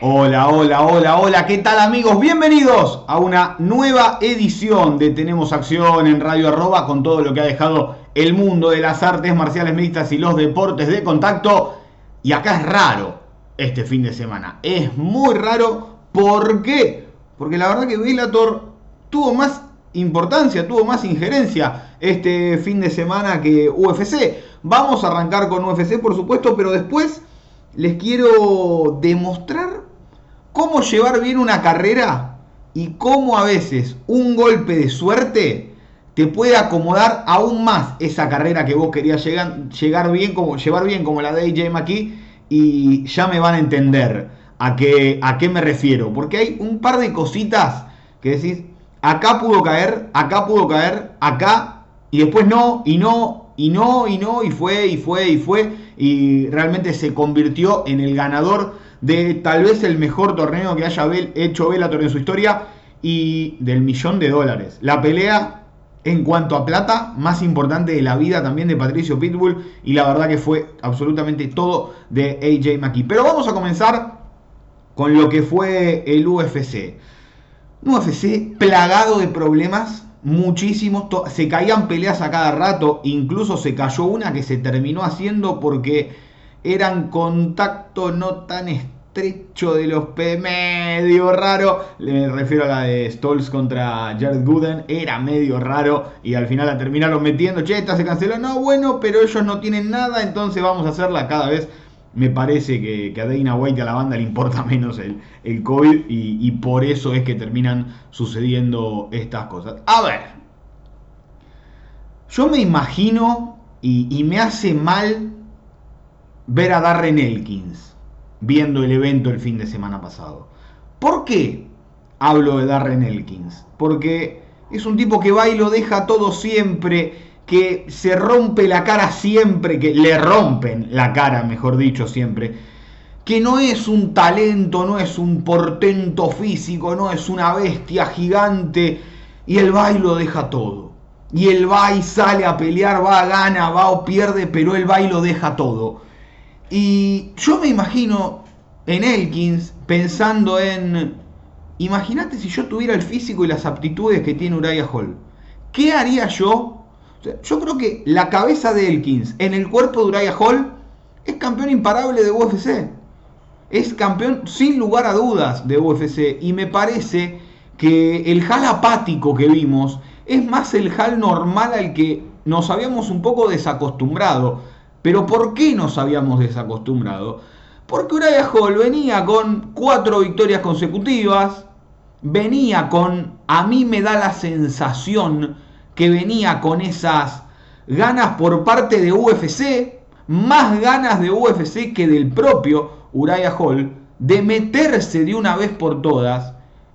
Hola, hola, hola, hola, ¿qué tal amigos? Bienvenidos a una nueva edición de Tenemos Acción en Radio Arroba con todo lo que ha dejado el mundo de las artes marciales mixtas y los deportes de contacto. Y acá es raro este fin de semana. Es muy raro. ¿Por qué? Porque la verdad que Bellator tuvo más importancia, tuvo más injerencia este fin de semana que UFC. Vamos a arrancar con UFC por supuesto, pero después les quiero demostrar cómo llevar bien una carrera y cómo a veces un golpe de suerte te puede acomodar aún más esa carrera que vos querías llegar, llegar bien, como, llevar bien como la de AJ McKee y ya me van a entender a qué, a qué me refiero. Porque hay un par de cositas que decís, acá pudo caer, acá pudo caer, acá, y después no, y no, y no, y no, y fue, y fue, y fue, y realmente se convirtió en el ganador de tal vez el mejor torneo que haya hecho Bellator en su historia y del millón de dólares. La pelea en cuanto a plata más importante de la vida también de Patricio Pitbull y la verdad que fue absolutamente todo de AJ McKee. Pero vamos a comenzar con lo que fue el UFC. Un UFC plagado de problemas, muchísimos, se caían peleas a cada rato, incluso se cayó una que se terminó haciendo porque eran contacto no tan estrecho de los P, medio raro. Le refiero a la de Stolz contra Jared Gooden, era medio raro y al final la terminaron metiendo. Che, esta se canceló, no, bueno, pero ellos no tienen nada, entonces vamos a hacerla cada vez. Me parece que, a Dana White y a la banda le importa menos el, el COVID y, por eso es que terminan sucediendo estas cosas. A ver, yo me imagino y, y me hace mal ver a Darren Elkins viendo el evento el fin de semana pasado. ¿Por qué hablo de Darren Elkins? Porque es un tipo que va y lo deja todo siempre, que se rompe la cara siempre, que le rompen la cara, mejor dicho, siempre. Que no es un talento, no es un portento físico, no es una bestia gigante. Y él va y lo deja todo. Y él va y sale a pelear, va, gana, va o pierde, pero él va y lo deja todo. Y yo me imagino en Elkins pensando en, imagínate si yo tuviera el físico y las aptitudes que tiene Uriah Hall. ¿Qué haría yo? yo creo que la cabeza de Elkins en el cuerpo de Uriah Hall es campeón imparable de UFC. Es campeón sin lugar a dudas de UFC. Y me parece que el Hal apático que vimos es más el Hal normal al que nos habíamos un poco desacostumbrado. Pero ¿por qué nos habíamos desacostumbrado? Porque Uriah Hall venía con cuatro victorias consecutivas, venía con, a mí me da la sensación que venía con esas ganas por parte de UFC, más ganas de UFC que del propio Uriah Hall, de meterse de una vez por todas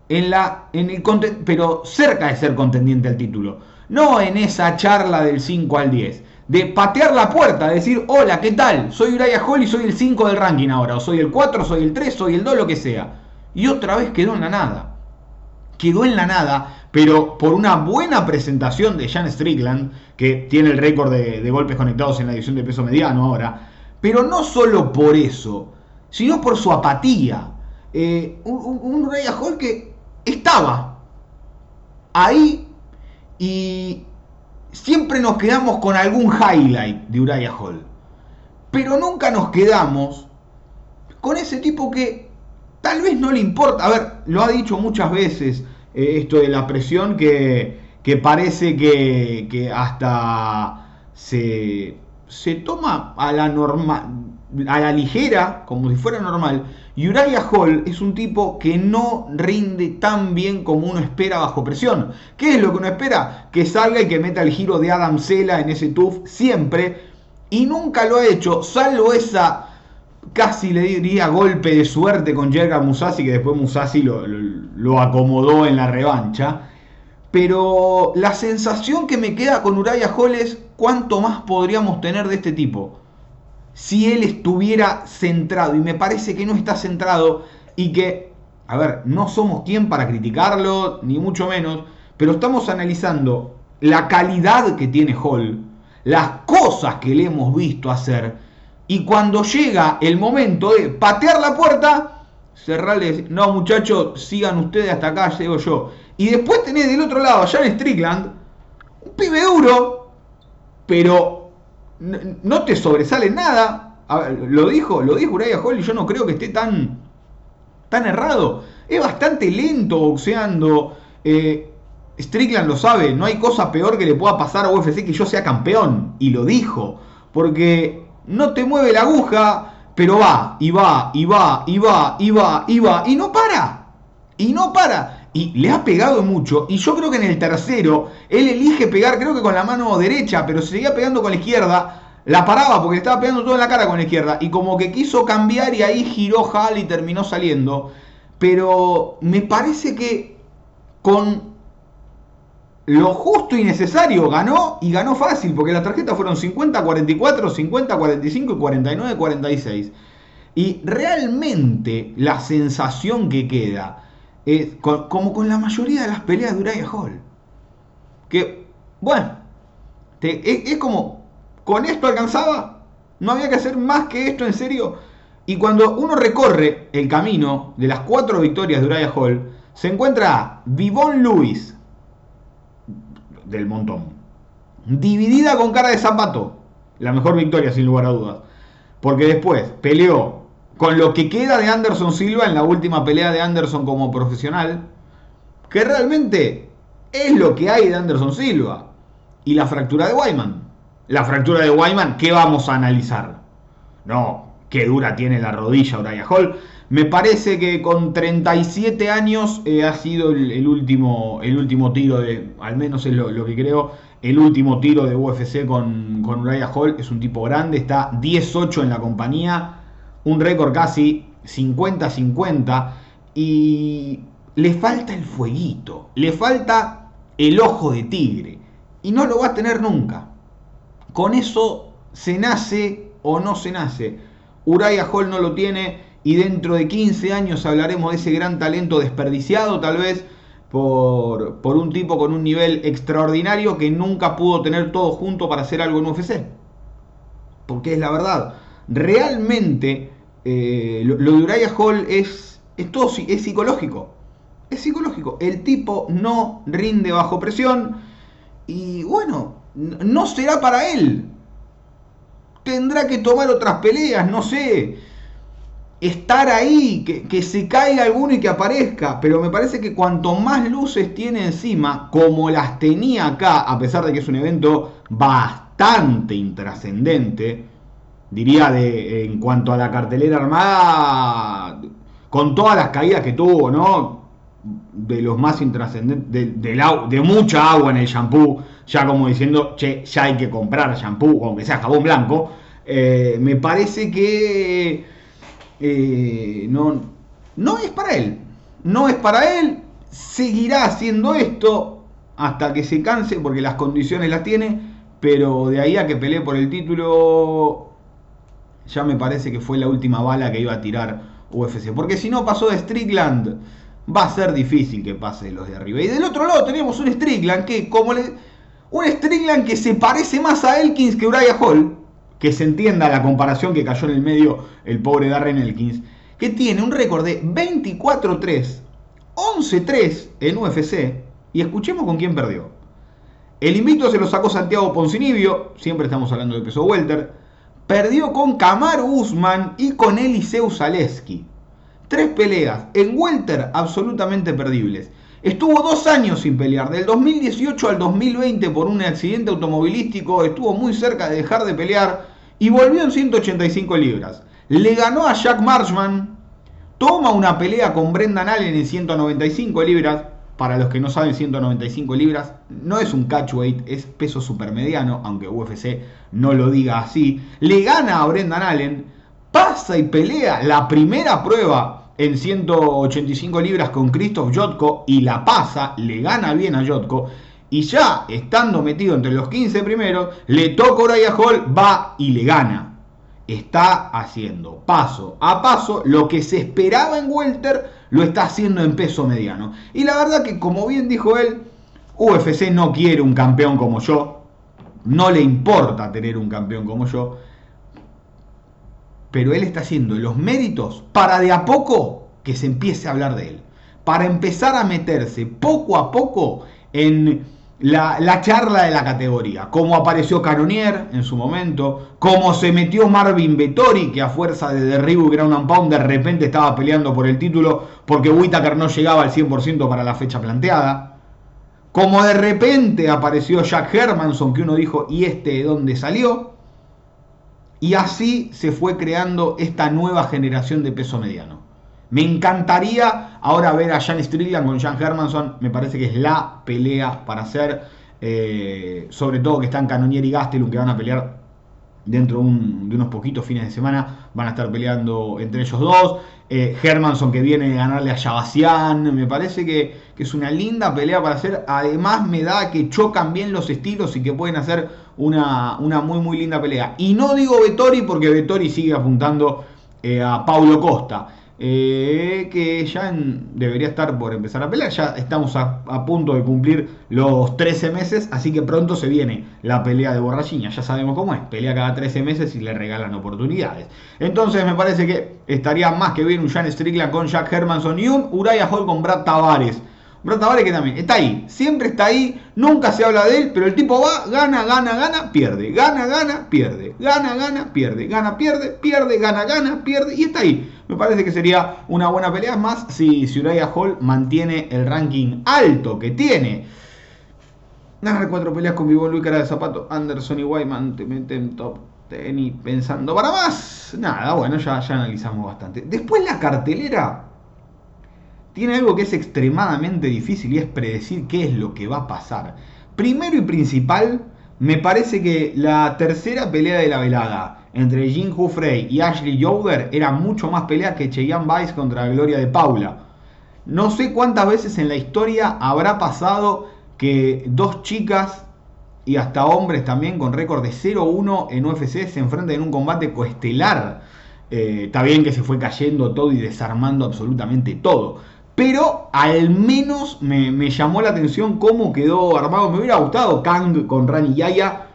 en la, en el, pero cerca de ser contendiente al título, no en esa charla del 5 al 10 de patear la puerta, de decir, hola, ¿qué tal? Soy Uriah Hall y soy el 5 del ranking ahora, o soy el 4, soy el 3, soy el 2, lo que sea. Y otra vez quedó en la nada. Quedó en la nada, pero por una buena presentación de Jan Strickland, que tiene el récord de, golpes conectados en la división de peso mediano ahora, pero no solo por eso, sino por su apatía. Eh, un, un Hall que estaba ahí y siempre nos quedamos con algún highlight de Uriah Hall. Pero nunca nos quedamos con ese tipo que tal vez no le importa. A ver, lo ha dicho muchas veces eh, esto de la presión que, parece que, que hasta se, se toma a la normal a la ligera, como si fuera normal. Y Uriah Hall es un tipo que no rinde tan bien como uno espera bajo presión. ¿Qué es lo que uno espera? Que salga y que meta el giro de Adam Sela en ese tuff siempre. Y nunca lo ha hecho, salvo esa casi le diría golpe de suerte con Jerga Musasi, que después Musasi lo, lo acomodó en la revancha. Pero la sensación que me queda con Uriah Hall es cuánto más podríamos tener de este tipo. Si él estuviera centrado, y me parece que no está centrado, y que, a ver, no somos quien para criticarlo, ni mucho menos, pero estamos analizando la calidad que tiene Hall, las cosas que le hemos visto hacer, y cuando llega el momento de patear la puerta, cerrarle no muchachos, sigan ustedes hasta acá, llego yo. Y después tenés del otro lado a Jan Strickland, un pibe duro, pero no te sobresale nada. lo dijo, lo dijo Uriah Hall y yo no creo que esté tan, tan errado. Es bastante lento boxeando. Eh, Strickland lo sabe, no hay cosa peor que le pueda pasar a UFC que yo sea campeón. Y lo dijo. Porque no te mueve la aguja, pero va, y va, y va, y va, y va, y va, y no para. Y no para y le ha pegado mucho. Y yo creo que en el tercero, él elige pegar, creo que con la mano derecha, pero se seguía pegando con la izquierda. La paraba porque le estaba pegando todo en la cara con la izquierda. Y como que quiso cambiar y ahí giró Hall y terminó saliendo. Pero me parece que con lo justo y necesario ganó y ganó fácil. Porque las tarjetas fueron 50-44, 50-45 y 49-46. Y realmente la sensación que queda como con la mayoría de las peleas de Uriah Hall. Que, bueno, es, como, con esto alcanzaba, no había que hacer más que esto en serio. Y cuando uno recorre el camino de las cuatro victorias de Uriah Hall, se encuentra a Vivon Lewis, del montón, dividida con cara de zapato, la mejor victoria sin lugar a dudas. Porque después peleó con lo que queda de Anderson Silva en la última pelea de Anderson como profesional, que realmente es lo que hay de Anderson Silva. Y la fractura de Wyman. La fractura de Wyman, ¿qué vamos a analizar? No, qué dura tiene la rodilla Uriah Hall. Me parece que con 37 años eh, ha sido el, último, el último tiro de, al menos es lo, que creo, el último tiro de UFC con, con Uriah Hall. Es un tipo grande, está 18 en la compañía un récord casi 50-50 y le falta el fueguito, le falta el ojo de tigre y no lo va a tener nunca. Con eso se nace o no se nace. Uriah Hall no lo tiene y dentro de 15 años hablaremos de ese gran talento desperdiciado tal vez por, por, un tipo con un nivel extraordinario que nunca pudo tener todo junto para hacer algo en UFC. Porque es la verdad. Realmente eh, lo, de Uriah Hall es, es, todo, es psicológico. Es psicológico. El tipo no rinde bajo presión y bueno, no será para él. Tendrá que tomar otras peleas, no sé. Estar ahí, que, que se caiga alguno y que aparezca. Pero me parece que cuanto más luces tiene encima, como las tenía acá, a pesar de que es un evento bastante intrascendente, diría de en cuanto a la cartelera armada, con todas las caídas que tuvo, ¿no? De los más intrascendentes, de, mucha agua en el shampoo, ya como diciendo, che, ya hay que comprar shampoo, aunque sea jabón blanco, eh, me parece que eh, no, no es para él, no es para él, seguirá haciendo esto hasta que se canse, porque las condiciones las tiene, pero de ahí a que pelee por el título ya me parece que fue la última bala que iba a tirar UFC. Porque si no pasó de Strickland, va a ser difícil que pase los de arriba. Y del otro lado tenemos un Strickland que, como le. Un Strickland que se parece más a Elkins que Uriah Hall. Que se entienda la comparación que cayó en el medio el pobre Darren Elkins. Que tiene un récord de 24-3, 11-3 en UFC. Y escuchemos con quién perdió. El invito se lo sacó Santiago Poncinibio. Siempre estamos hablando de peso welter perdió con Kamaru Usman y con Eliseu Zaleski. Tres peleas en welter absolutamente perdibles. Estuvo dos años sin pelear, del 2018 al 2020 por un accidente automovilístico, estuvo muy cerca de dejar de pelear y volvió en 185 libras. Le ganó a Jack Marshman, toma una pelea con Brendan Allen en 195 libras, para los que no saben, 195 libras no es un catchweight, es peso supermediano, aunque UFC no lo diga así. Le gana a Brendan Allen, pasa y pelea la primera prueba en 185 libras con Christoph Jotko y la pasa, le gana bien a Jotko. Y ya estando metido entre los 15 primeros, le toca a Uriah Hall, va y le gana. Está haciendo paso a paso lo que se esperaba en Welter, lo está haciendo en peso mediano. Y la verdad que, como bien dijo él, UFC no quiere un campeón como yo, no le importa tener un campeón como yo, pero él está haciendo los méritos para de a poco que se empiece a hablar de él, para empezar a meterse poco a poco en la, charla de la categoría, cómo apareció Canonier en su momento, cómo se metió Marvin Vettori, que a fuerza de derribo y ground and pound de repente estaba peleando por el título porque Whitaker no llegaba al 100% para la fecha planteada, como de repente apareció Jack Hermanson, que uno dijo, ¿y este de dónde salió? Y así se fue creando esta nueva generación de peso mediano. Me encantaría ahora ver a Jan Strickland con Jan Hermanson. Me parece que es la pelea para hacer. Eh, sobre todo que están Canonier y Gastelum que van a pelear dentro de, unos poquitos fines de semana. Van a estar peleando entre ellos dos. Eh, Hermanson que viene a ganarle a Yabasian. Me parece que, es una linda pelea para hacer. Además me da que chocan bien los estilos y que pueden hacer una, una muy muy linda pelea. Y no digo Vettori porque Vettori sigue apuntando eh, a Paulo Costa. Eh, que ya debería estar por empezar a pelear. Ya estamos a, punto de cumplir los 13 meses, así que pronto se viene la pelea de Borrachiña. Ya sabemos cómo es, pelea cada 13 meses y le regalan oportunidades. Entonces me parece que estaría más que bien un Jan Strickland con Jack Hermanson y un Uriah Hall con Brad Tavares. Brad Tavares que también está ahí, siempre está ahí, nunca se habla de él, pero el tipo va, gana, gana, gana, pierde, gana, gana, pierde, gana, gana, pierde, gana, pierde, pierde, gana, gana, pierde y está ahí. Me parece que sería una buena pelea más si, Uriah Hall mantiene el ranking alto que tiene. Ganar cuatro peleas con Vivo Luis Cara de Zapato, Anderson y Wyman te meten top ten pensando para más. Nada, bueno, ya, ya analizamos bastante. Después la cartelera tiene algo que es extremadamente difícil y es predecir qué es lo que va a pasar. Primero y principal, me parece que la tercera pelea de la velada entre Jin Frey y Ashley Yoder era mucho más pelea que Cheyenne Vice contra Gloria de Paula. No sé cuántas veces en la historia habrá pasado que dos chicas y hasta hombres también con récord de 0-1 en UFC se enfrenten en un combate coestelar. Eh, está bien que se fue cayendo todo y desarmando absolutamente todo pero al menos me, llamó la atención cómo quedó armado. Me hubiera gustado Kang con Rani Yaya.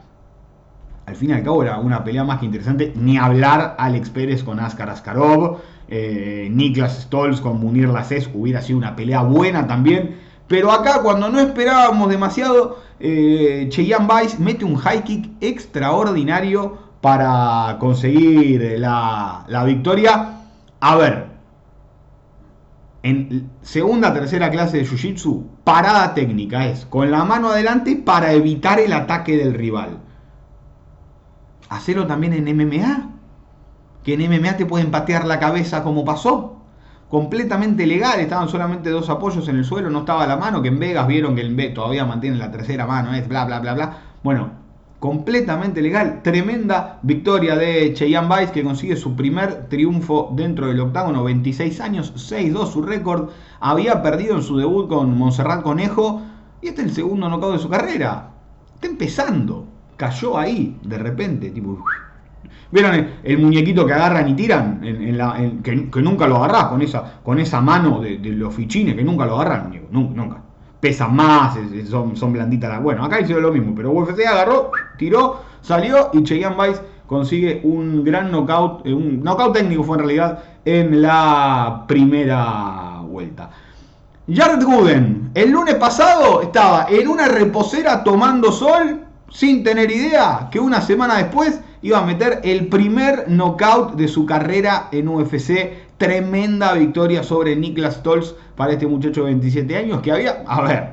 Al fin y al cabo era una pelea más que interesante. Ni hablar Alex Pérez con Askar Askarov. Eh, Niklas Stolz con Munir Laces hubiera sido una pelea buena también. Pero acá cuando no esperábamos demasiado, eh, Cheyenne Vice mete un high kick extraordinario para conseguir la, la victoria. A ver, en segunda, tercera clase de Jiu-Jitsu, parada técnica es con la mano adelante para evitar el ataque del rival. Hacerlo también en MMA. Que en MMA te pueden patear la cabeza como pasó. Completamente legal, estaban solamente dos apoyos en el suelo, no estaba la mano, que en Vegas vieron que el todavía mantiene la tercera mano, es bla bla bla bla. Bueno, completamente legal. Tremenda victoria de Cheyenne Vice que consigue su primer triunfo dentro del octágono, 26 años, 6-2 su récord. Había perdido en su debut con Montserrat Conejo y este es el segundo knockout de su carrera. Está empezando. Cayó ahí de repente, tipo. ¿Vieron el, muñequito que agarran y tiran? Que, nunca lo agarrás con esa, con esa mano de, los fichines, que nunca lo agarran, nunca pesan más, son, son blanditas. Bueno, acá hicieron lo mismo, pero UFC agarró, tiró, salió y Cheyenne Vice consigue un gran knockout, eh, un knockout técnico fue en realidad en la primera vuelta. Jared Gooden, el lunes pasado estaba en una reposera tomando sol sin tener idea que una semana después iba a meter el primer knockout de su carrera en UFC Tremenda victoria sobre Niklas Stolz para este muchacho de 27 años que había, a ver,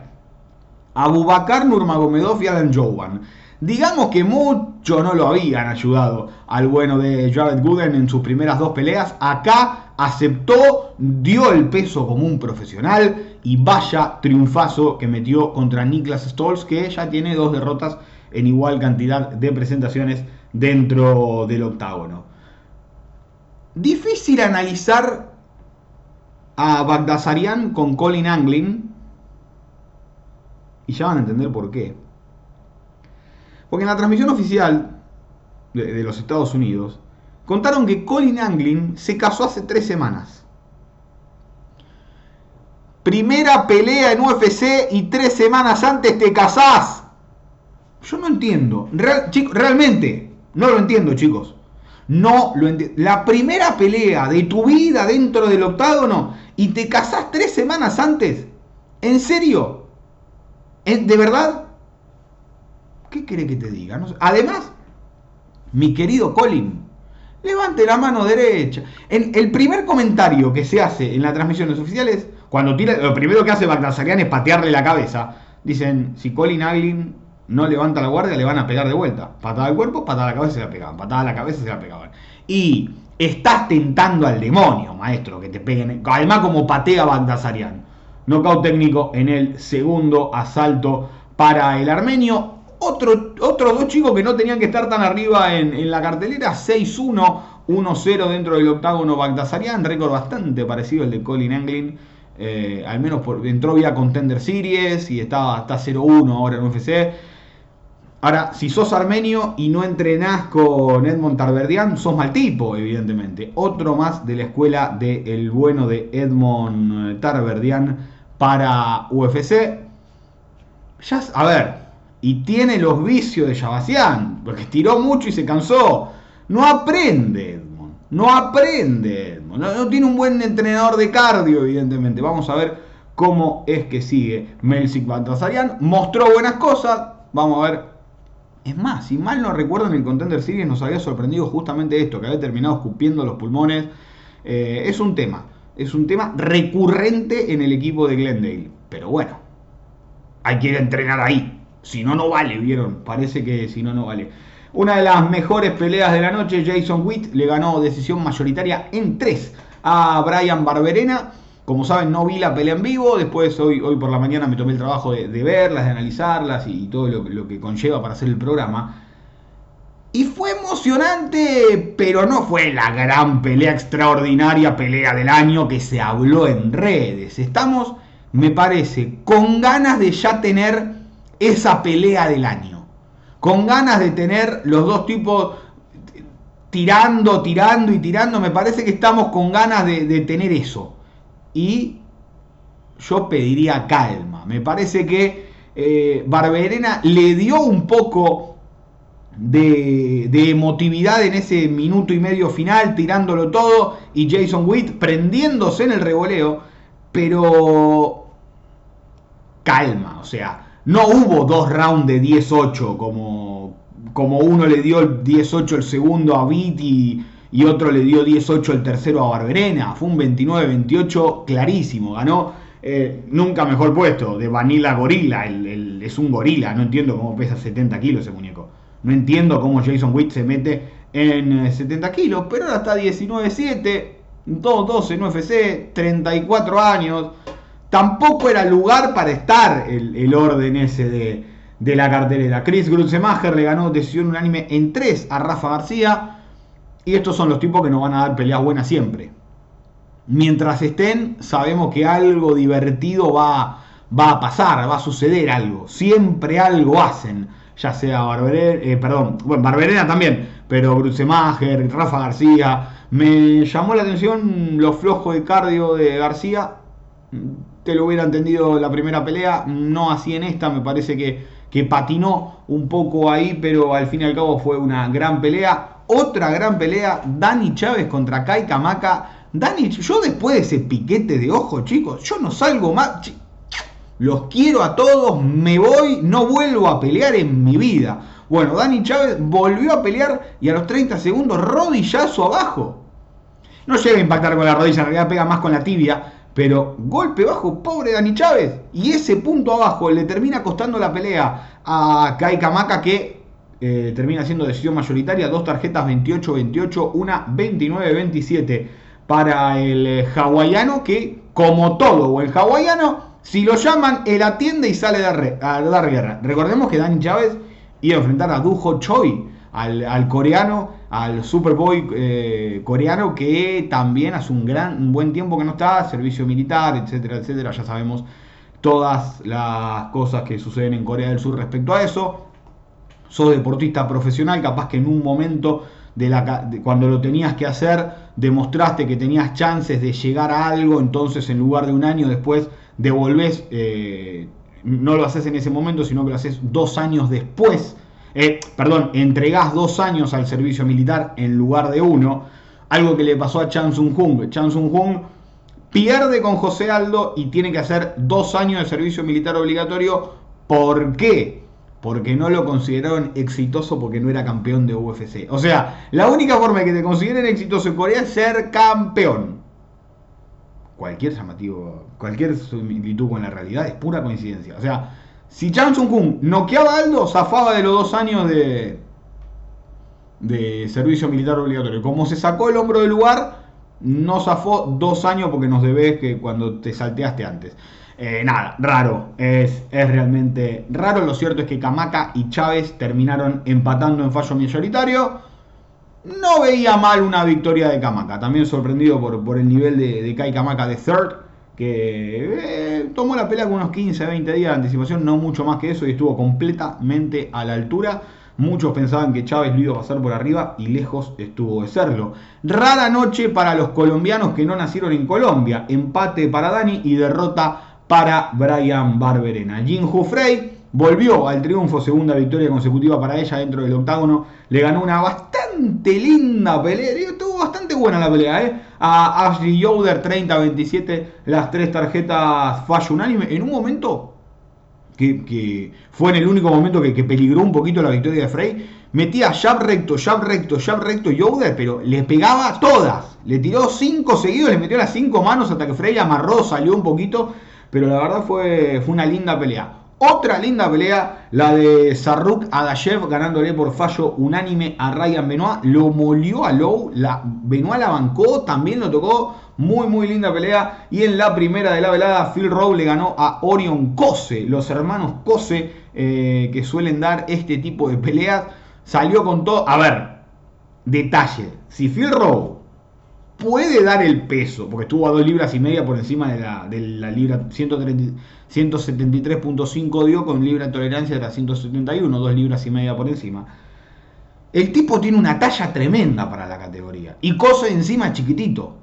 Abubakar Nurmagomedov y Alan Jovan. Digamos que mucho no lo habían ayudado al bueno de Jared Gooden en sus primeras dos peleas. Acá aceptó, dio el peso como un profesional y vaya triunfazo que metió contra Niklas Stolz, que ya tiene dos derrotas en igual cantidad de presentaciones dentro del octágono difícil analizar a Bagdasarian con Colin Anglin. Y ya van a entender por qué. Porque en la transmisión oficial de, los Estados Unidos contaron que Colin Anglin se casó hace tres semanas. Primera pelea en UFC y tres semanas antes te casás. Yo no entiendo. Real, realmente, no lo entiendo, chicos. No lo. La primera pelea de tu vida dentro del octágono y te casás tres semanas antes. ¿En serio? ¿De verdad? ¿Qué quiere que te diga? Además, mi querido Colin, levante la mano derecha. En el primer comentario que se hace en las transmisiones oficiales cuando tira, lo primero que hace Bagdasarian es patearle la cabeza. Dicen, si Colin Aglin no levanta la guardia, le van a pegar de vuelta. Patada al cuerpo, patada a la cabeza se la pegaban. Patada a la cabeza se la pegaban. Y estás tentando al demonio, maestro, que te peguen. Además, como patea Bagdasarian. Knockout técnico en el segundo asalto para el armenio. Otro, otros dos chicos que no tenían que estar tan arriba en, en la cartelera. 6-1, 1-0 dentro del octágono Bagdasarian. Récord bastante parecido al de Colin Anglin. Eh, al menos por, entró vía Contender Series y estaba hasta 0-1 ahora en UFC. Ahora, si sos armenio y no entrenás con Edmond Tarverdian, sos mal tipo, evidentemente. Otro más de la escuela del bueno de Edmond Tarverdian para UFC. Ya, a ver, y tiene los vicios de Yabasian, porque estiró mucho y se cansó. No aprende, Edmond. No aprende, Edmond. No, tiene un buen entrenador de cardio, evidentemente. Vamos a ver cómo es que sigue Melzik Baltasarian. Mostró buenas cosas. Vamos a ver. Es más, si mal no recuerdo, en el Contender Series nos había sorprendido justamente esto, que había terminado escupiendo los pulmones. Eh, es un tema. Es un tema recurrente en el equipo de Glendale. Pero bueno, hay que entrenar ahí. Si no, no vale, ¿vieron? Parece que si no, no vale. Una de las mejores peleas de la noche, Jason Witt le ganó decisión mayoritaria en 3 a Brian Barberena. Como saben, no vi la pelea en vivo. Después, hoy, hoy por la mañana me tomé el trabajo de, verlas, de analizarlas y, todo lo, que conlleva para hacer el programa. Y fue emocionante, pero no fue la gran pelea extraordinaria, pelea del año que se habló en redes. Estamos, me parece, con ganas de ya tener esa pelea del año con ganas de tener los dos tipos tirando, tirando y tirando. Me parece que estamos con ganas de tener eso. Y yo pediría calma. Me parece que eh, Barberena le dio un poco de, de, emotividad en ese minuto y medio final, tirándolo todo, y Jason Witt prendiéndose en el revoleo, pero calma, o sea, no hubo dos rounds de 10-8 como, como uno le dio el 10-8 el segundo a Vitti y, otro le dio 10-8 el tercero a Barberena. Fue un 29-28 clarísimo. Ganó eh, nunca mejor puesto de Vanilla Gorila. El, es un gorila. No entiendo cómo pesa 70 kilos ese muñeco. No entiendo cómo Jason Witt se mete en 70 kilos. Pero ahora está 19-7. 2-12 en UFC. 34 años tampoco era lugar para estar el, el orden ese de, de, la cartelera. Chris Grutzemacher le ganó decisión unánime en 3 a Rafa García. Y estos son los tipos que nos van a dar peleas buenas siempre. Mientras estén, sabemos que algo divertido va, va a pasar, va a suceder algo. Siempre algo hacen. Ya sea Barberena, eh, perdón, bueno, Barberena también, pero Grutzemacher, Rafa García. Me llamó la atención los flojos de cardio de García te lo hubiera entendido la primera pelea, no así en esta, me parece que, que patinó un poco ahí, pero al fin y al cabo fue una gran pelea. Otra gran pelea, Dani Chávez contra Kai Kamaka. Dani, yo después de ese piquete de ojo, chicos, yo no salgo más. Los quiero a todos, me voy, no vuelvo a pelear en mi vida. Bueno, Dani Chávez volvió a pelear y a los 30 segundos rodillazo abajo. No llega a impactar con la rodilla, en realidad pega más con la tibia. Pero golpe bajo, pobre Dani Chávez. Y ese punto abajo le termina costando la pelea a Kai Kamaka que eh, termina siendo decisión mayoritaria. Dos tarjetas 28-28, una 29-27 para el eh, hawaiano que, como todo el hawaiano, si lo llaman, él atiende y sale a, dar guerra. Recordemos que Dani Chávez iba a enfrentar a Dujo Choi al, coreano, al Superboy eh, coreano, que también hace un, gran, un buen tiempo que no está, servicio militar, etcétera, etcétera. Ya sabemos todas las cosas que suceden en Corea del Sur respecto a eso. Sos deportista profesional, capaz que en un momento de la, cuando lo tenías que hacer, demostraste que tenías chances de llegar a algo, entonces en lugar de un año después devolvés, eh, no lo haces en ese momento, sino que lo haces dos años después eh, perdón, entregás dos años al servicio militar en lugar de uno, algo que le pasó a Chan Sung Jung. Chan Sung Jung pierde con José Aldo y tiene que hacer dos años de servicio militar obligatorio. ¿Por qué? Porque no lo consideraron exitoso porque no era campeón de UFC. O sea, la única forma de que te consideren exitoso en Corea es ser campeón. Cualquier llamativo, cualquier similitud con la realidad es pura coincidencia. O sea, si Chan Sung Kung noqueaba a Aldo, zafaba de los dos años de, de servicio militar obligatorio. Como se sacó el hombro del lugar, no zafó dos años porque nos debes que cuando te salteaste antes. Eh, nada, raro, es, es, realmente raro. Lo cierto es que Kamaka y Chávez terminaron empatando en fallo mayoritario. No veía mal una victoria de Kamaka, también sorprendido por, por el nivel de, de Kai Kamaka de third que eh, tomó la pelea con unos 15, 20 días de anticipación, no mucho más que eso, y estuvo completamente a la altura. Muchos pensaban que Chávez lo iba a pasar por arriba y lejos estuvo de serlo. Rara noche para los colombianos que no nacieron en Colombia. Empate para Dani y derrota para Brian Barberena. Jin Frey volvió al triunfo, segunda victoria consecutiva para ella dentro del octágono. Le ganó una bastante linda pelea, estuvo bastante buena la pelea, ¿eh? A Ashley Yoder 30-27, las tres tarjetas fallo unánime. En un momento que, fue en el único momento que, peligró un poquito la victoria de Frey, metía jab recto, jab recto, jab recto Yoder, pero le pegaba todas. Le tiró cinco seguidos, le metió las cinco manos hasta que Frey amarró, salió un poquito. Pero la verdad fue, fue una linda pelea. Otra linda pelea, la de Sarruk Adashev ganándole por fallo unánime a Ryan Benoit. Lo molió a Low, la, Benoit la bancó, también lo tocó. Muy, muy linda pelea. Y en la primera de la velada, Phil Rowe le ganó a Orion Cose. Los hermanos Cose eh, que suelen dar este tipo de peleas. Salió con todo. A ver, detalle. Si Phil Rowe puede dar el peso, porque estuvo a dos libras y media por encima de la, de la libra 173.5 dio con libra de tolerancia de la 171, dos libras y media por encima. El tipo tiene una talla tremenda para la categoría y cosa encima chiquitito.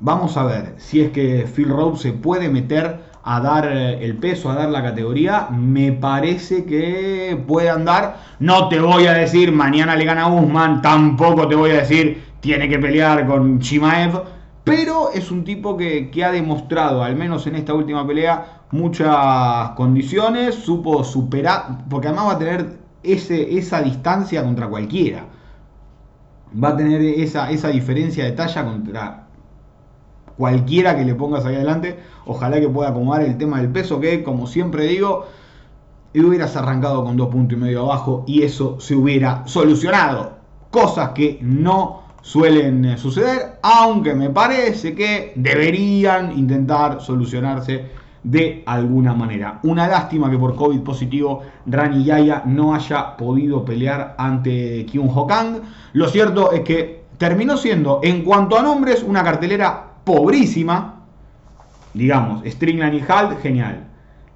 Vamos a ver si es que Phil Rowe se puede meter a dar eh, el peso, a dar la categoría. Me parece que puede andar. No te voy a decir mañana le gana a Usman, tampoco te voy a decir tiene que pelear con Chimaev, pero es un tipo que, ha demostrado, al menos en esta última pelea, muchas condiciones, supo superar, porque además va a tener ese, esa distancia contra cualquiera. Va a tener esa, esa diferencia de talla contra cualquiera que le pongas ahí adelante. Ojalá que pueda acomodar el tema del peso, que como siempre digo, hubieras arrancado con dos puntos y medio abajo y eso se hubiera solucionado. Cosas que no suelen eh, suceder, aunque me parece que deberían intentar solucionarse de alguna manera. Una lástima que por COVID positivo Rani Yaya no haya podido pelear ante Kyung Ho Kang. Lo cierto es que terminó siendo, en cuanto a nombres, una cartelera pobrísima. Digamos, Stringland y Halt, genial.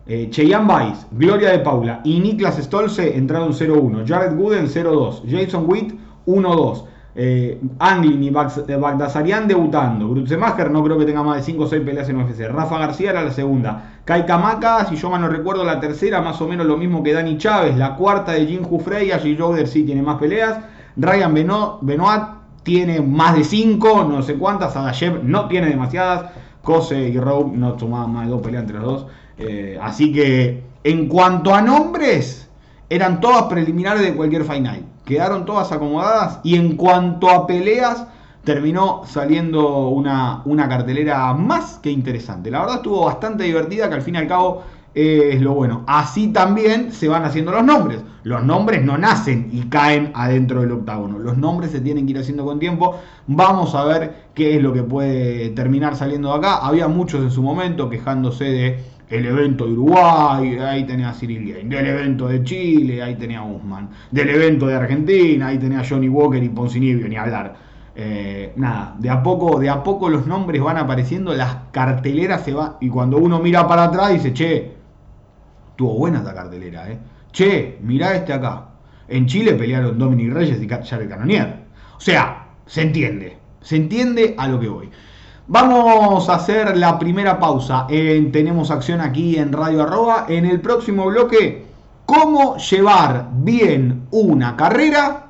Eh, Cheyenne Weiss, Gloria de Paula y Niklas Stolze entraron 0-1. Jared Gooden 0-2. Jason Witt 1-2 eh, Anglin y Bagdasarian debutando. Grutzemacher no creo que tenga más de 5 o 6 peleas en UFC. Rafa García era la segunda. Kai Kamaka, si yo mal no recuerdo, la tercera, más o menos lo mismo que Dani Chávez. La cuarta de Jin Jufrey. Allí Joder sí tiene más peleas. Ryan Benoit tiene más de 5, no sé cuántas. Adashev no tiene demasiadas. Kose y Rowe no sumaban más de 2 peleas entre los dos. Eh, así que en cuanto a nombres, eran todas preliminares de cualquier final quedaron todas acomodadas y en cuanto a peleas terminó saliendo una, una, cartelera más que interesante. La verdad estuvo bastante divertida, que al fin y al cabo es lo bueno. Así también se van haciendo los nombres. Los nombres no nacen y caen adentro del octágono. Los nombres se tienen que ir haciendo con tiempo. Vamos a ver qué es lo que puede terminar saliendo de acá. Había muchos en su momento quejándose de el evento de Uruguay, ahí tenía a Cyril Gain, del evento de Chile, ahí tenía a Usman, del evento de Argentina, ahí tenía a Johnny Walker y Poncinibio, ni hablar. Eh, nada, de a poco, de a poco los nombres van apareciendo, las carteleras se van, y cuando uno mira para atrás dice, che, tuvo buena esta cartelera, eh. Che, mirá este acá. En Chile pelearon Dominic Reyes y Jared Canonier. O sea, se entiende, se entiende a lo que voy. Vamos a hacer la primera pausa. tenemos acción aquí en Radio Arroba. En el próximo bloque, cómo llevar bien una carrera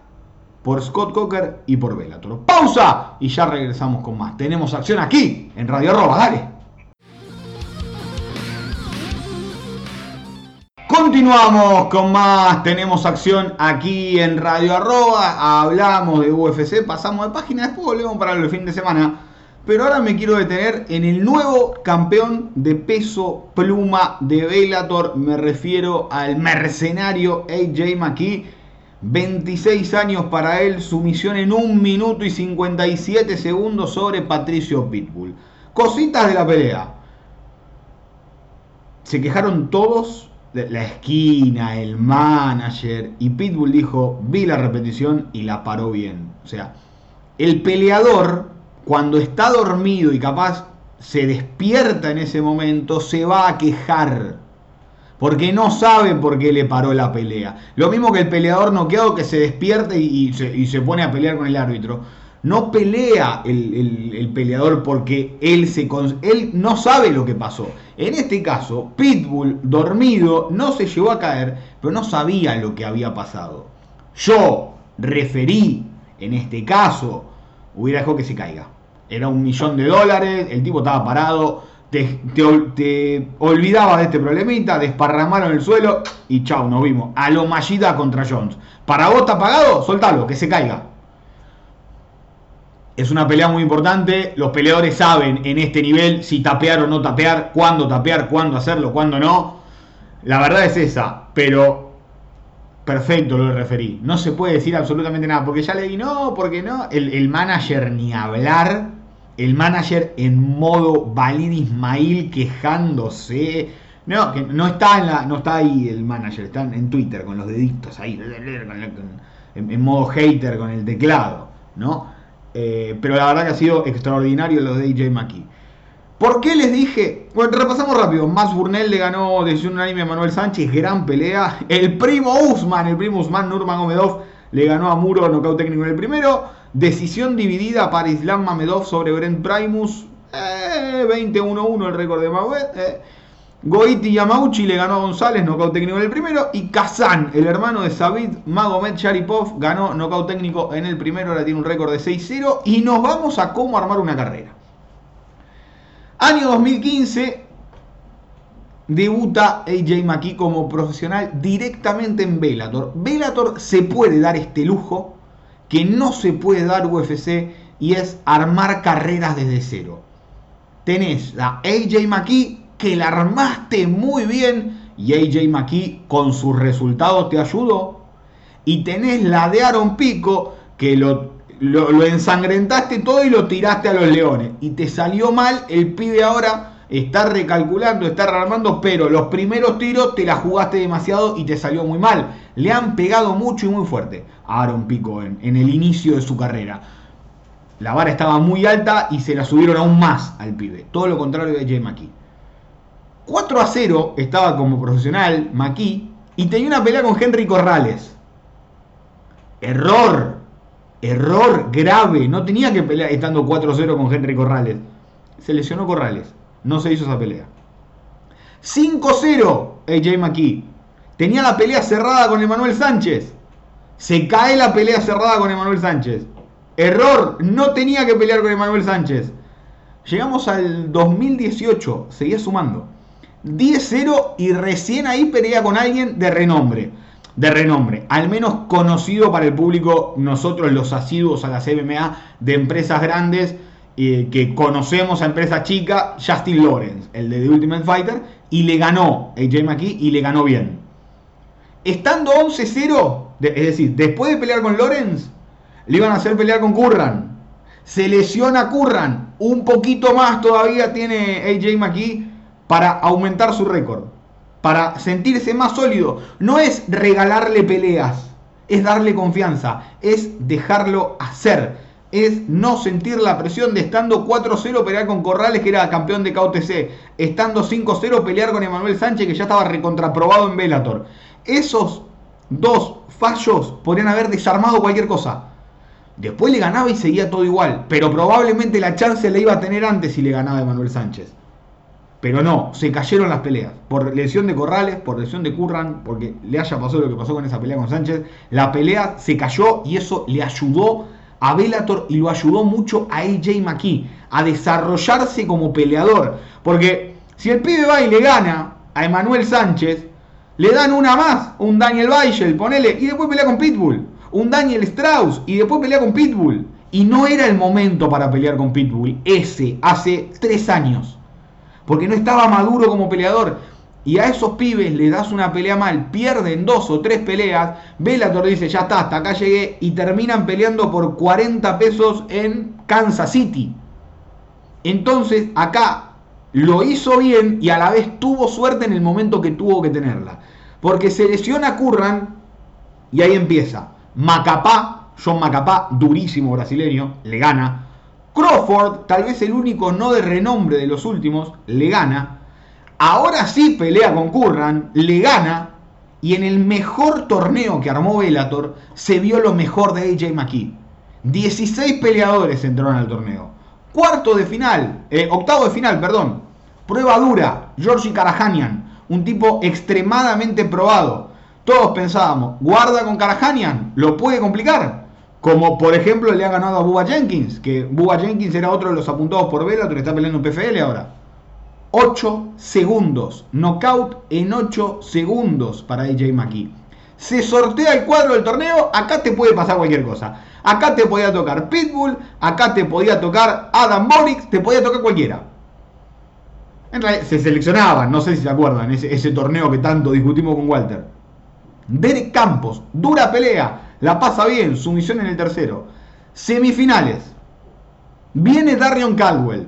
por Scott Coker y por Bellator. Pausa y ya regresamos con más. Tenemos acción aquí en Radio Arroba. Dale. Continuamos con más, tenemos acción aquí en Radio Arroba, hablamos de UFC, pasamos de página, después volvemos para el fin de semana. Pero ahora me quiero detener en el nuevo campeón de peso pluma de Bellator. Me refiero al mercenario AJ McKee. 26 años para él, sumisión en 1 minuto y 57 segundos sobre Patricio Pitbull. Cositas de la pelea. Se quejaron todos la esquina, el manager, y Pitbull dijo, vi la repetición y la paró bien. O sea, el peleador cuando está dormido y capaz se despierta en ese momento, se va a quejar. Porque no sabe por qué le paró la pelea. Lo mismo que el peleador noqueado que se despierta y, se, pone a pelear con el árbitro. No pelea el, peleador porque él, se, él no sabe lo que pasó. En este caso, Pitbull, dormido, no se llevó a caer, pero no sabía lo que había pasado. Yo referí, en este caso, hubiera dejado que se caiga era un millón de dólares, el tipo estaba parado, te, te, olvidabas de este problemita, desparramaron el suelo y chau, nos vimos. A lo Mallida contra Jones. Para vos está pagado, soltalo, que se caiga. Es una pelea muy importante, los peleadores saben en este nivel si tapear o no tapear, cuándo tapear, cuándo hacerlo, cuándo no. La verdad es esa, pero perfecto lo referí. No se puede decir absolutamente nada, porque ya le di no, porque no. El, el manager ni hablar el manager en modo Valid Ismail quejándose. No, que no está, en la, no está ahí el manager, está en Twitter con los deditos ahí, en, modo hater con el teclado, ¿no? Eh, pero la verdad que ha sido extraordinario lo de AJ McKee. ¿Por qué les dije? Bueno, repasamos rápido. Max Burnell le ganó decisión unánime a Manuel Sánchez, gran pelea. El primo Usman, el primo Usman Nurmagomedov le ganó a Muro nocaut técnico en el primero. Decisión dividida para Islam Mamedov sobre Brent Primus. Eh, 20-1-1 el récord de Magomed. Eh. Goiti Yamauchi le ganó a González, nocaut técnico en el primero. Y Kazan, el hermano de Sabid Magomed Sharipov, ganó nocaut técnico en el primero. Ahora tiene un récord de 6-0. Y nos vamos a cómo armar una carrera. Año 2015, debuta AJ McKee como profesional directamente en Bellator. Bellator se puede dar este lujo que no se puede dar UFC y es armar carreras desde cero. Tenés a AJ McKee que la armaste muy bien y AJ McKee con sus resultados te ayudó. Y tenés la de Aaron Pico que lo, lo, ensangrentaste todo y lo tiraste a los leones. Y te salió mal, el pibe ahora está recalculando, está rearmando, pero los primeros tiros te la jugaste demasiado y te salió muy mal. Le han pegado mucho y muy fuerte a Aaron Pico en, el inicio de su carrera. La vara estaba muy alta y se la subieron aún más al pibe. Todo lo contrario de Jay McKee. 4 a 0 estaba como profesional McKee y tenía una pelea con Henry Corrales. Error. Error grave. No tenía que pelear estando 4 a 0 con Henry Corrales. Se lesionó Corrales. No se hizo esa pelea. 5-0 AJ McKee. Tenía la pelea cerrada con Emanuel Sánchez. Se cae la pelea cerrada con Emanuel Sánchez. Error, no tenía que pelear con Emanuel Sánchez. Llegamos al 2018, seguía sumando. 10-0 y recién ahí pelea con alguien de renombre. De renombre, al menos conocido para el público, nosotros los asiduos a la MMA de empresas grandes que conocemos a empresa chica, Justin Lawrence, el de The Ultimate Fighter, y le ganó AJ McKee y le ganó bien. Estando 11-0, es decir, después de pelear con Lawrence, le iban a hacer pelear con Curran. Se lesiona Curran, un poquito más todavía tiene AJ McKee, para aumentar su récord, para sentirse más sólido. No es regalarle peleas, es darle confianza, es dejarlo hacer, es no sentir la presión de estando 4-0 pelear con Corrales, que era campeón de KOTC, estando 5-0 pelear con Emanuel Sánchez, que ya estaba recontraprobado en Bellator. Esos dos fallos podrían haber desarmado cualquier cosa. Después le ganaba y seguía todo igual, pero probablemente la chance la iba a tener antes si le ganaba Emanuel Sánchez. Pero no, se cayeron las peleas. Por lesión de Corrales, por lesión de Curran, porque le haya pasado lo que pasó con esa pelea con Sánchez. La pelea se cayó y eso le ayudó a Bellator y lo ayudó mucho a AJ McKee a desarrollarse como peleador. Porque si el pibe va y le gana a Emanuel Sánchez, le dan una más, un Daniel Weichel, ponele, y después pelea con Pitbull. Un Daniel Strauss y después pelea con Pitbull. Y no era el momento para pelear con Pitbull, ese, hace tres años porque no estaba maduro como peleador. Y a esos pibes le das una pelea mal, pierden dos o tres peleas, Bellator dice, ya está, hasta acá llegué, y terminan peleando por 40 pesos en Kansas City. Entonces, acá lo hizo bien y a la vez tuvo suerte en el momento que tuvo que tenerla. Porque se lesiona Curran y ahí empieza. Macapá, John Macapá, durísimo brasileño, le gana. Crawford, tal vez el único no de renombre de los últimos, le gana. Ahora sí pelea con Curran, le gana. Y en el mejor torneo que armó Bellator se vio lo mejor de AJ McKee. 16 peleadores entraron al torneo. Cuarto de final, eh, octavo de final, perdón. Prueba dura, Georgie Karahanian, un tipo extremadamente probado. Todos pensábamos, guarda con Karahanian, lo puede complicar. Como por ejemplo le ha ganado a Bubba Jenkins, que Bubba Jenkins era otro de los apuntados por Bellator que está peleando en PFL ahora. 8 segundos, knockout en 8 segundos para AJ McKee. Se sortea el cuadro del torneo, acá te puede pasar cualquier cosa. Acá te podía tocar Pitbull, acá te podía tocar Adam Borix, te podía tocar cualquiera. Se seleccionaban, no sé si se acuerdan, ese, ese torneo que tanto discutimos con Walter. Derek Campos, dura pelea, la pasa bien, sumisión en el tercero. Semifinales. Viene Darion Caldwell,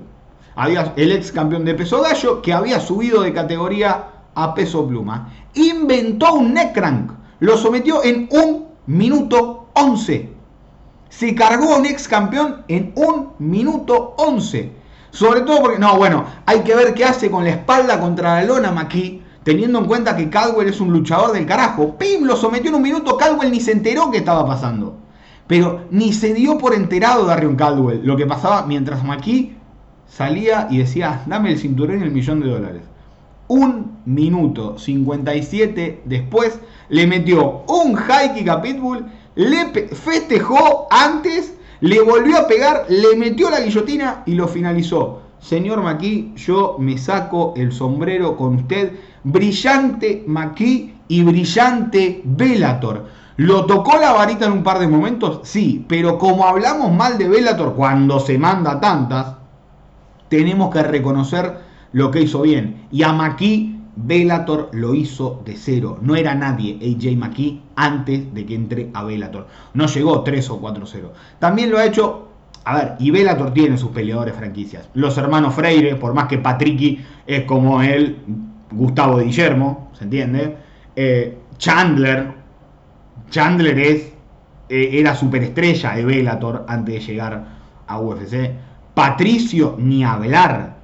había el ex campeón de peso gallo que había subido de categoría a peso pluma. Inventó un neckcrank, lo sometió en un minuto 11. Se cargó a un ex campeón en un minuto 11. Sobre todo porque, no, bueno, hay que ver qué hace con la espalda contra la lona Maki teniendo en cuenta que Caldwell es un luchador del carajo. Pim, lo sometió en un minuto, Caldwell ni se enteró que estaba pasando. Pero ni se dio por enterado Darion Caldwell lo que pasaba mientras McKee salía y decía, dame el cinturón y el millón de dólares. Un minuto 57 después le metió un high kick a Pitbull, le festejó antes, le volvió a pegar, le metió la guillotina y lo finalizó. Señor McKee, yo me saco el sombrero con usted brillante Maki y brillante Velator. ¿Lo tocó la varita en un par de momentos? Sí, pero como hablamos mal de Velator cuando se manda tantas, tenemos que reconocer lo que hizo bien. Y a Maki Velator lo hizo de cero. No era nadie AJ McKee antes de que entre a Velator. No llegó 3 o 4-0. También lo ha hecho. A ver, y Velator tiene sus peleadores franquicias. Los hermanos Freire, por más que Patricky es como él, Gustavo de Guillermo, ¿se entiende? Eh, Chandler, Chandler es, eh, era superestrella de Bellator antes de llegar a UFC. Patricio, ni hablar.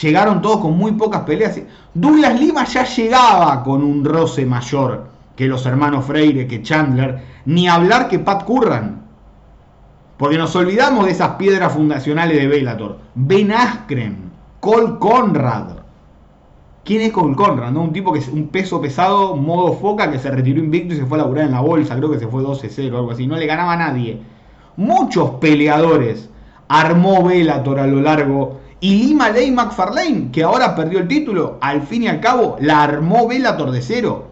Llegaron todos con muy pocas peleas. Douglas Lima ya llegaba con un roce mayor que los hermanos Freire, que Chandler, ni hablar que Pat Curran. Porque nos olvidamos de esas piedras fundacionales de Bellator. Ben Askren, Cole Conrad, ¿Quién es Cole Conrad? ¿no? Un tipo que es un peso pesado, modo foca, que se retiró invicto y se fue a laburar en la bolsa. Creo que se fue 12-0 o algo así. No le ganaba a nadie. Muchos peleadores armó Bellator a lo largo. Y Lima Ley McFarlane, que ahora perdió el título, al fin y al cabo la armó Bellator de cero.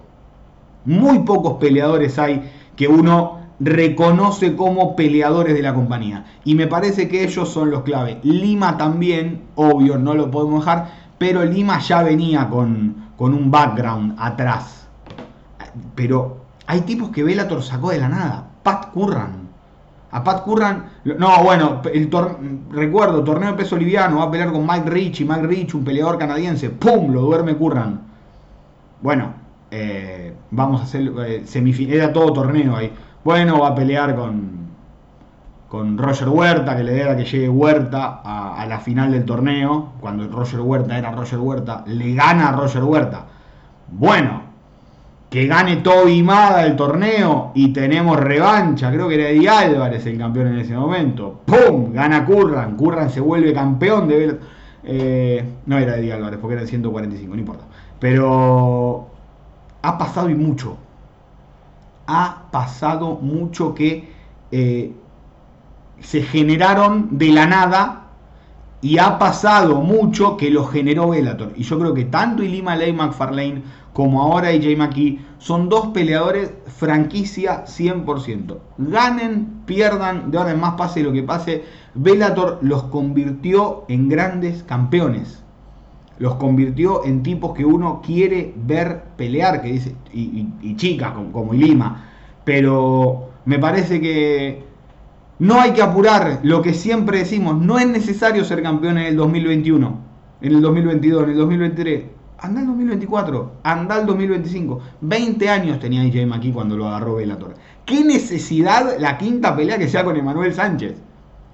Muy pocos peleadores hay que uno reconoce como peleadores de la compañía. Y me parece que ellos son los clave. Lima también, obvio, no lo podemos dejar pero Lima ya venía con, un background atrás. Pero hay tipos que Bellator sacó de la nada. Pat Curran. A Pat Curran, no, bueno, el recuerdo, torneo de peso liviano, va a pelear con Mike Rich y Mike Rich, un peleador canadiense, ¡pum! Lo duerme Curran. Bueno, eh, vamos a hacer eh, semifinal, era todo torneo ahí. Bueno, va a pelear con, con Roger Huerta, que le diera que llegue Huerta a, la final del torneo, cuando Roger Huerta era Roger Huerta, le gana a Roger Huerta. Bueno, que gane Toby Mada el torneo y tenemos revancha, creo que era Eddie Álvarez el campeón en ese momento. ¡Pum! Gana Curran, Curran se vuelve campeón de eh, no era Eddie Álvarez porque era el 145, no importa. Pero ha pasado y mucho. Ha pasado mucho que eh, se generaron de la nada y ha pasado mucho que lo generó Bellator. Y yo creo que tanto Ilima Ley McFarlane como ahora AJ McKee son dos peleadores franquicia 100%. Ganen, pierdan, de ahora en más pase lo que pase. Bellator los convirtió en grandes campeones. Los convirtió en tipos que uno quiere ver pelear, que dice, y, chicas como, como Ilima. Pero me parece que no hay que apurar, lo que siempre decimos, no es necesario ser campeón en el 2021, en el 2022, en el 2023. Anda el 2024, anda el 2025. 20 años tenía DJ McKee cuando lo agarró Velator. ¿Qué necesidad la quinta pelea que sea con Emanuel Sánchez?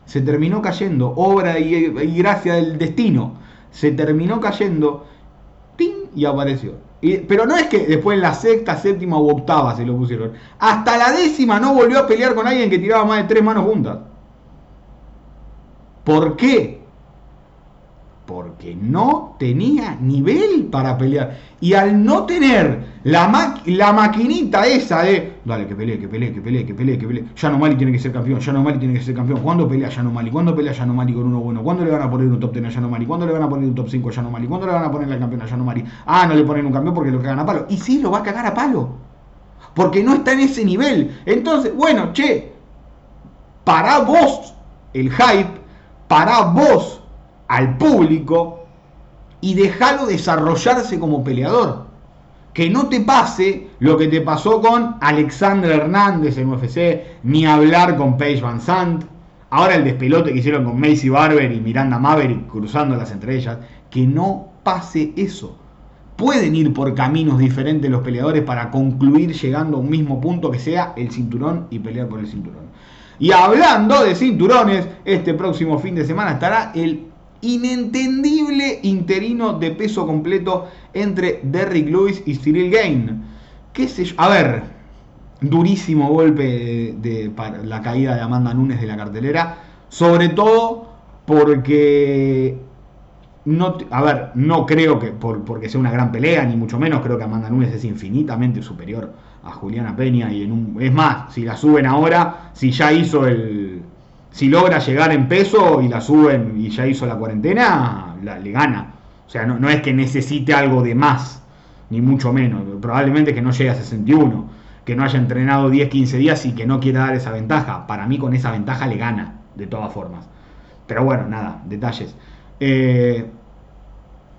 Se terminó cayendo, obra y, y gracia del destino. Se terminó cayendo, ¡ting! y apareció pero no es que después en la sexta, séptima u octava se lo pusieron. Hasta la décima no volvió a pelear con alguien que tiraba más de tres manos juntas. ¿Por qué? Porque no tenía nivel para pelear. Y al no tener la, la maquinita esa de, dale, que pelee, que pelee, que pelee, que pelee, que pelee. Mali tiene que ser campeón, Mali tiene que ser campeón. ¿Cuándo pelea Mali? ¿Cuándo pelea Mali con uno bueno? ¿Cuándo le van a poner un top 10 a Mali? ¿Cuándo le van a poner un top 5 a Mali? ¿Cuándo le van a poner la campeón a Mali? Ah, no le ponen un campeón porque lo cagan a palo. Y sí, lo va a cagar a palo. Porque no está en ese nivel. Entonces, bueno, che, para vos el hype, para vos al público y déjalo desarrollarse como peleador. Que no te pase lo que te pasó con Alexander Hernández en UFC, ni hablar con Paige Van Sant. Ahora el despelote que hicieron con Macy Barber y Miranda Maverick cruzándolas entre ellas. Que no pase eso. Pueden ir por caminos diferentes los peleadores para concluir llegando a un mismo punto que sea el cinturón y pelear por el cinturón. Y hablando de cinturones, este próximo fin de semana estará el inentendible interino de peso completo entre Derrick Lewis y Cyril Gain. ¿Qué sé? A ver, durísimo golpe de, la caída de Amanda Nunes de la cartelera, sobre todo porque no, a ver, no creo que por, porque sea una gran pelea, ni mucho menos, creo que Amanda Nunes es infinitamente superior a Juliana Peña y en un, es más, si la suben ahora, si ya hizo el, si logra llegar en peso y la suben y ya hizo la cuarentena, le gana. O sea, no, es que necesite algo de más, ni mucho menos. Probablemente que no llegue a 61, que no haya entrenado 10, 15 días y que no quiera dar esa ventaja. Para mí con esa ventaja le gana, de todas formas. Pero bueno, nada, detalles. Eh,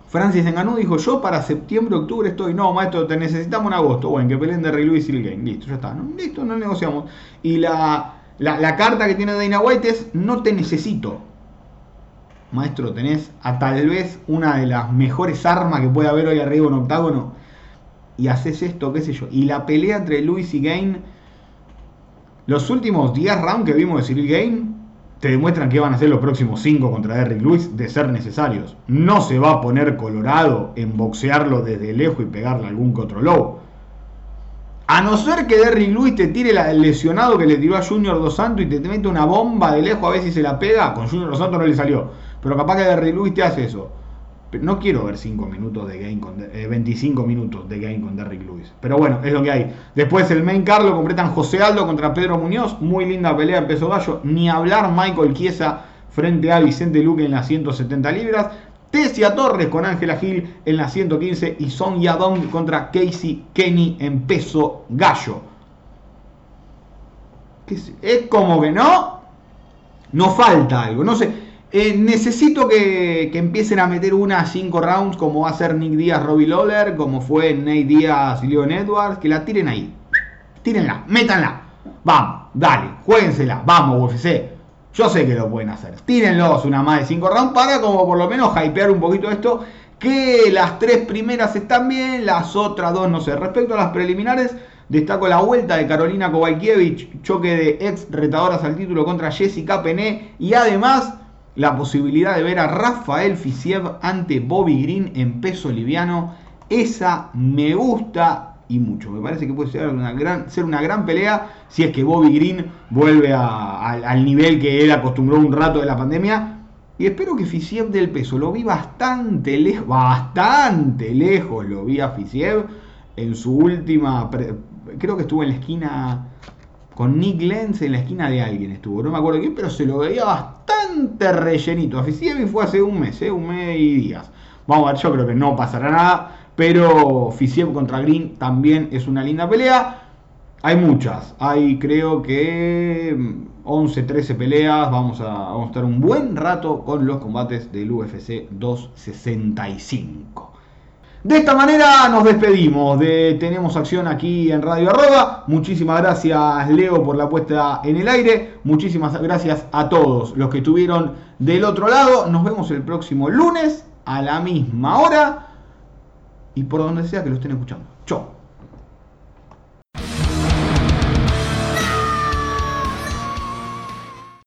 Francis Enganú dijo, yo para septiembre, octubre estoy, no, maestro, te necesitamos en agosto. Bueno, que peleen de Rey Luis y el game. Listo, ya está. Listo, no negociamos. Y la la, carta que tiene Dana White es no te necesito. Maestro, tenés a tal vez una de las mejores armas que puede haber hoy arriba en octágono. Y haces esto, qué sé yo. Y la pelea entre Luis y Gain. Los últimos 10 rounds que vimos de Cyril Gain te demuestran que van a ser los próximos 5 contra Derrick Lewis de ser necesarios. No se va a poner colorado en boxearlo desde lejos y pegarle algún que otro low. A no ser que Derrick Lewis te tire el lesionado que le tiró a Junior Dos Santos y te, mete una bomba de lejos a ver si se la pega. Con Junior Dos Santos no le salió. Pero capaz que Derrick Lewis te hace eso. Pero no quiero ver 5 minutos de game con 25 eh, minutos de game con Derrick Lewis. Pero bueno, es lo que hay. Después el main card lo completan José Aldo contra Pedro Muñoz. Muy linda pelea peso gallo. Ni hablar Michael Chiesa frente a Vicente Luque en las 170 libras. Tessia Torres con Ángela Gil en la 115 y Son Yadong contra Casey Kenny en peso gallo. Es como que no, no falta algo, no sé. Eh, necesito que, empiecen a meter una a 5 rounds como va a ser Nick Díaz, Robbie Lawler, como fue Nate Díaz, Leon Edwards, que la tiren ahí. Tírenla, métanla. Vamos, dale, jueguensela, vamos UFC. Yo sé que lo pueden hacer. Tírenlos una más de 5 rounds para como por lo menos hypear un poquito esto. Que las tres primeras están bien, las otras dos no sé. Respecto a las preliminares, destaco la vuelta de Carolina Kovalkiewicz, choque de ex retadoras al título contra Jessica Pené y además la posibilidad de ver a Rafael Fisiev ante Bobby Green en peso liviano. Esa me gusta y mucho. Me parece que puede ser una gran, ser una gran pelea si es que Bobby Green vuelve al nivel que él acostumbró un rato de la pandemia. Y espero que Fisiev del peso lo vi bastante lejos, bastante lejos lo vi a Fisiev en su última, creo que estuvo en la esquina con Nick Lenz en la esquina de alguien estuvo, no me acuerdo quién, pero se lo veía bastante rellenito a Fisiev y fue hace un mes, ¿eh? un mes y días. Vamos a ver, yo creo que no pasará nada pero Fisiev contra Green también es una linda pelea. Hay muchas, hay creo que 11, 13 peleas. Vamos a, vamos a estar un buen rato con los combates del UFC 265. De esta manera nos despedimos de Tenemos Acción aquí en Radio Arroba. Muchísimas gracias Leo por la puesta en el aire. Muchísimas gracias a todos los que estuvieron del otro lado. Nos vemos el próximo lunes a la misma hora y por donde sea que lo estén escuchando. Chau.